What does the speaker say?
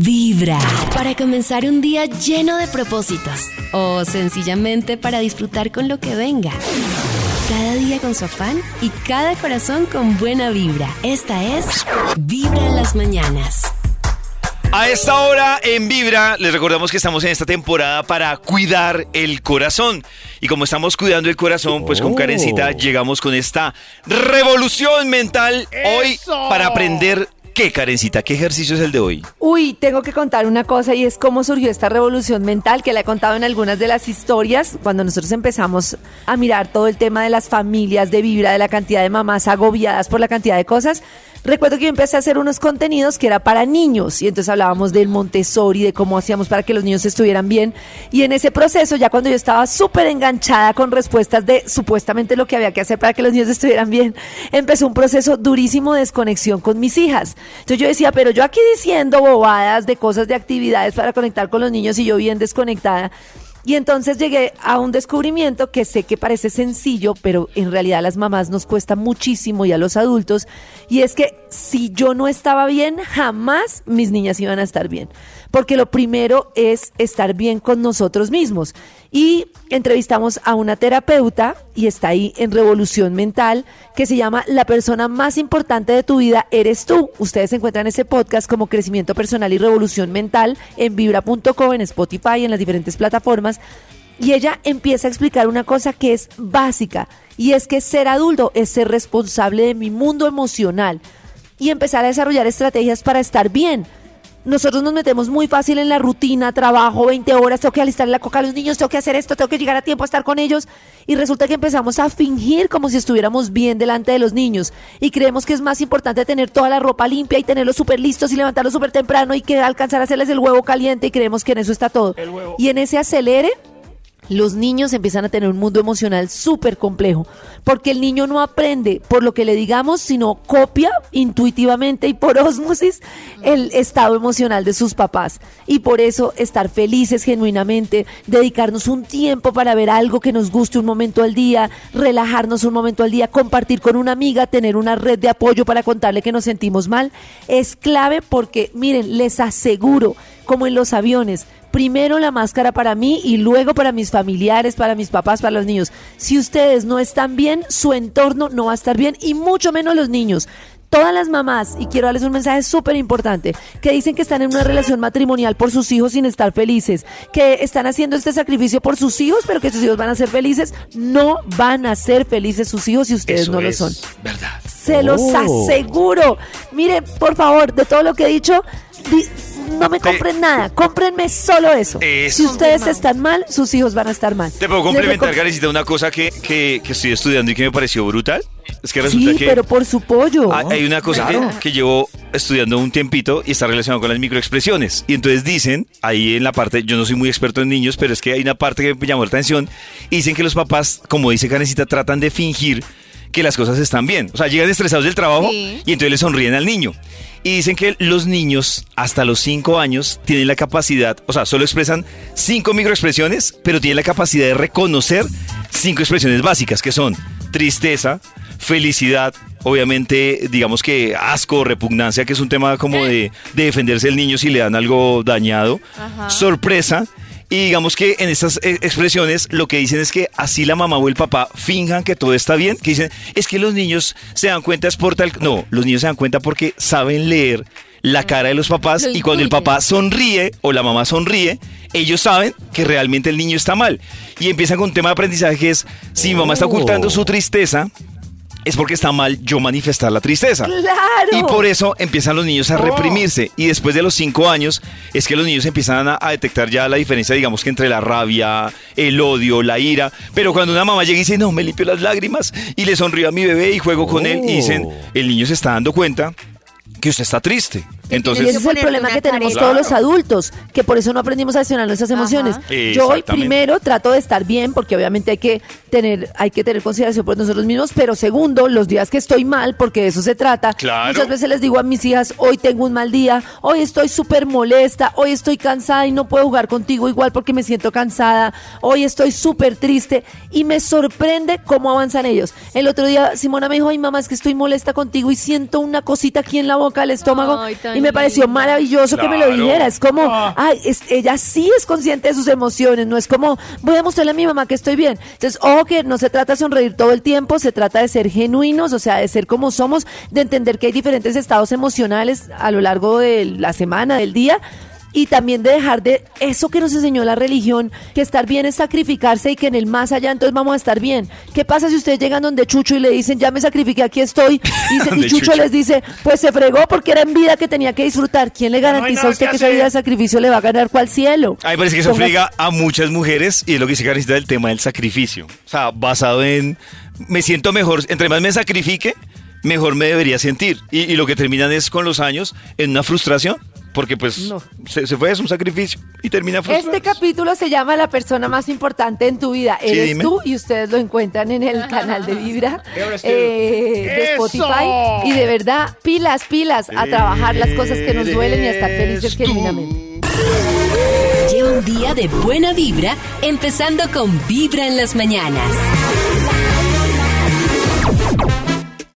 Vibra. Para comenzar un día lleno de propósitos. O sencillamente para disfrutar con lo que venga. Cada día con su afán y cada corazón con buena vibra. Esta es Vibra en las mañanas. A esta hora en Vibra les recordamos que estamos en esta temporada para cuidar el corazón. Y como estamos cuidando el corazón, pues con Karencita llegamos con esta revolución mental hoy para aprender qué, Karencita, qué ejercicio es el de hoy. Uy, tengo que contar una cosa y es cómo surgió esta revolución mental que la he contado en algunas de las historias cuando nosotros empezamos a mirar todo el tema de las familias, de vibra, de la cantidad de mamás agobiadas por la cantidad de cosas. Recuerdo que yo empecé a hacer unos contenidos que era para niños y entonces hablábamos del Montessori, de cómo hacíamos para que los niños estuvieran bien. Y en ese proceso, ya cuando yo estaba súper enganchada con respuestas de supuestamente lo que había que hacer para que los niños estuvieran bien, empezó un proceso durísimo de desconexión con mis hijas. Entonces yo decía, pero yo aquí diciendo bobadas de cosas de actividades para conectar con los niños y yo bien desconectada. Y entonces llegué a un descubrimiento que sé que parece sencillo, pero en realidad a las mamás nos cuesta muchísimo y a los adultos. Y es que si yo no estaba bien, jamás mis niñas iban a estar bien. Porque lo primero es estar bien con nosotros mismos. Y entrevistamos a una terapeuta y está ahí en Revolución Mental que se llama La persona más importante de tu vida eres tú. Ustedes encuentran ese podcast como Crecimiento Personal y Revolución Mental en vibra.co, en Spotify, en las diferentes plataformas. Y ella empieza a explicar una cosa que es básica y es que ser adulto es ser responsable de mi mundo emocional y empezar a desarrollar estrategias para estar bien nosotros nos metemos muy fácil en la rutina, trabajo 20 horas, tengo que alistar la coca a los niños, tengo que hacer esto, tengo que llegar a tiempo a estar con ellos. Y resulta que empezamos a fingir como si estuviéramos bien delante de los niños. Y creemos que es más importante tener toda la ropa limpia y tenerlos súper listos y levantarlos súper temprano y que alcanzar a hacerles el huevo caliente y creemos que en eso está todo. Y en ese acelere los niños empiezan a tener un mundo emocional súper complejo, porque el niño no aprende por lo que le digamos, sino copia intuitivamente y por osmosis el estado emocional de sus papás. Y por eso estar felices genuinamente, dedicarnos un tiempo para ver algo que nos guste un momento al día, relajarnos un momento al día, compartir con una amiga, tener una red de apoyo para contarle que nos sentimos mal, es clave porque, miren, les aseguro, como en los aviones, primero la máscara para mí y luego para mis familiares, para mis papás, para los niños. Si ustedes no están bien, su entorno no va a estar bien y mucho menos los niños todas las mamás, y quiero darles un mensaje súper importante, que dicen que están en una relación matrimonial por sus hijos sin estar felices, que están haciendo este sacrificio por sus hijos, pero que sus hijos van a ser felices, no van a ser felices sus hijos si ustedes no lo son. Verdad. Se los Oh. aseguro. Miren, por favor, de todo lo que he dicho, di- no me compren nada, cómprenme solo eso. Eso. Si ustedes están mal, sus hijos van a estar mal. Te puedo complementar, Karencita, una cosa que, que, que estoy estudiando y que me pareció brutal. Es que resulta Sí, que pero por su pollo. hay- hay una cosa que- Claro. que, llevo estudiando un tiempito y está relacionado con las microexpresiones. Y entonces dicen, ahí en la parte, yo no soy muy experto en niños, pero es que hay una parte que me llamó la atención. Y dicen que los papás, como dice Karencita, tratan de fingir que las cosas están bien. O sea, llegan estresados del trabajo Sí. y entonces le sonríen al niño. Y dicen que los niños hasta los 5 años tienen la capacidad, o sea, solo expresan cinco microexpresiones, pero tienen la capacidad de reconocer cinco expresiones básicas, que son tristeza, felicidad, obviamente, digamos que asco, repugnancia, que es un tema como de, de defenderse el niño si le dan algo dañado, sorpresa. Y digamos que en estas eh, expresiones lo que dicen es que así la mamá o el papá finjan que todo está bien, que dicen, es que los niños se dan cuenta es por tal... No, los niños se dan cuenta porque saben leer la cara de los papás y cuando el papá sonríe o la mamá sonríe, ellos saben que realmente el niño está mal. Y empiezan con un tema de aprendizaje que es, si mi mamá está ocultando su tristeza, es porque está mal yo manifestar la tristeza. Claro. Y por eso empiezan los niños a reprimirse. Y después de los cinco años es que los niños empiezan a, a detectar ya la diferencia, digamos que entre la rabia, el odio, la ira. Pero cuando una mamá llega y dice, no, me limpio las lágrimas y le sonrío a mi bebé y juego con él, y dicen, el niño se está dando cuenta que usted está triste. Y Entonces, ese es el problema que tenemos todos los adultos, que por eso no aprendimos a gestionar nuestras emociones. Ajá. Yo hoy primero trato de estar bien, porque obviamente hay que tener, hay que tener consideración por nosotros mismos, pero segundo, los días que estoy mal, porque de eso se trata. Claro. Muchas veces les digo a mis hijas, hoy tengo un mal día, hoy estoy súper molesta, hoy estoy cansada y no puedo jugar contigo igual porque me siento cansada, hoy estoy súper triste y me sorprende cómo avanzan ellos. El otro día Simona me dijo, ay mamá, es que estoy molesta contigo y siento una cosita aquí en la boca, el estómago, Ay, y me me pareció maravilloso que me lo dijera. Es como, Ah. ay, es- ella sí es consciente de sus emociones, no es como, voy a mostrarle a mi mamá que estoy bien. Entonces, ojo que no se trata de sonreír todo el tiempo, se trata de ser genuinos, o sea, de ser como somos, de entender que hay diferentes estados emocionales a lo largo de la semana, del día. Y también de dejar de eso que nos enseñó la religión, que estar bien es sacrificarse y que en el más allá entonces vamos a estar bien. ¿Qué pasa si ustedes llegan donde Chucho y le dicen, ya me sacrifiqué, aquí estoy? Y, se- Chucho, Chucho. les dice, pues se fregó porque era en vida que tenía que disfrutar. ¿Quién le garantiza a usted que que esa vida de sacrificio le va a ganar cuál cielo? A mí me parece que eso Ponga- friega a muchas mujeres y es lo que dice Karencita del tema del sacrificio. O sea, basado en me siento mejor, entre más me sacrifique, mejor me debería sentir. Y, y lo que terminan es con los años en una frustración, porque pues No. se, se fue, es un sacrificio y termina frustrado. Este capítulo se llama La persona más importante en tu vida. Sí, Eres dime. tú y ustedes lo encuentran en el canal de Vibra eh, de ¡Eso! Spotify. Y de verdad, pilas, pilas, a trabajar las cosas que nos duelen y a estar felices genuinamente. Lleva un día de buena vibra, empezando con Vibra en las mañanas.